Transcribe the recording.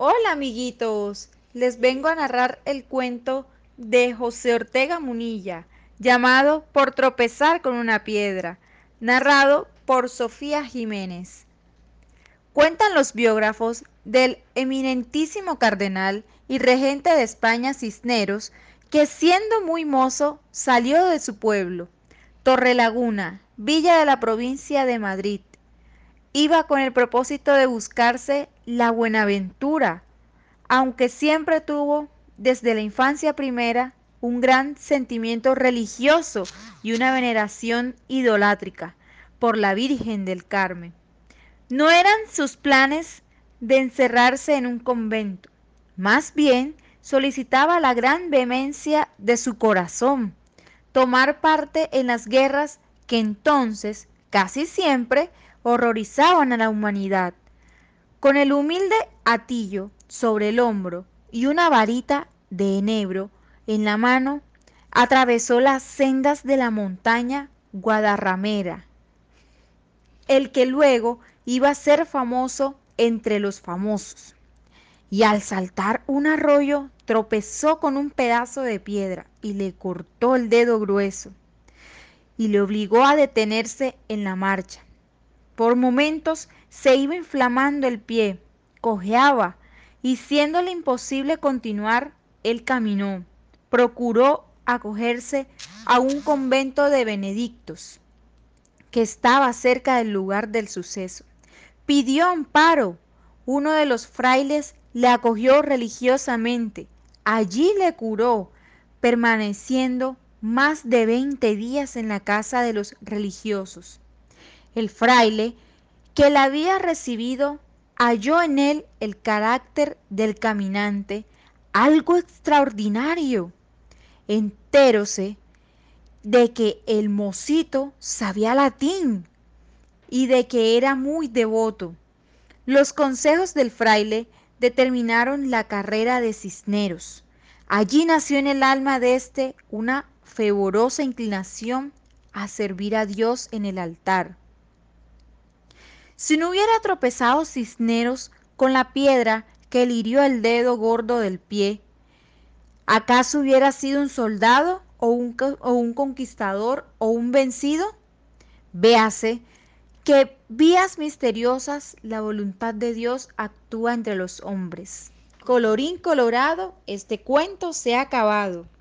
Hola amiguitos, les vengo a narrar el cuento de José Ortega Munilla, llamado Por tropezar con una piedra, narrado por Sofía Jiménez. Cuentan los biógrafos del eminentísimo cardenal y regente de España Cisneros, que siendo muy mozo salió de su pueblo, Torrelaguna, villa de la provincia de Madrid, iba con el propósito de buscarse la buenaventura, aunque siempre tuvo desde la infancia primera un gran sentimiento religioso y una veneración idolátrica por la Virgen del Carmen. No eran sus planes de encerrarse en un convento, más bien solicitaba la gran vehemencia de su corazón, tomar parte en las guerras que entonces, casi siempre, horrorizaban a la humanidad. Con el humilde atillo sobre el hombro y una varita de enebro en la mano, atravesó las sendas de la montaña Guadarramera, el que luego iba a ser famoso entre los famosos. Y al saltar un arroyo tropezó con un pedazo de piedra y le cortó el dedo grueso y le obligó a detenerse en la marcha. Por momentos se iba inflamando el pie, cojeaba, y siéndole imposible continuar, él caminó. Procuró acogerse a un convento de benedictos que estaba cerca del lugar del suceso. Pidió amparo. Uno de los frailes le acogió religiosamente. Allí le curó, permaneciendo más de veinte días en la casa de los religiosos. El fraile que la había recibido halló en él el carácter del caminante, algo extraordinario. Entérose de que el mocito sabía latín y de que era muy devoto. Los consejos del fraile determinaron la carrera de Cisneros. Allí nació en el alma de éste una fervorosa inclinación a servir a Dios en el altar. Si no hubiera tropezado Cisneros con la piedra que le hirió el dedo gordo del pie, ¿acaso hubiera sido un soldado o un, conquistador o un vencido? Véase que vías misteriosas la voluntad de Dios actúa entre los hombres. Colorín colorado, este cuento se ha acabado.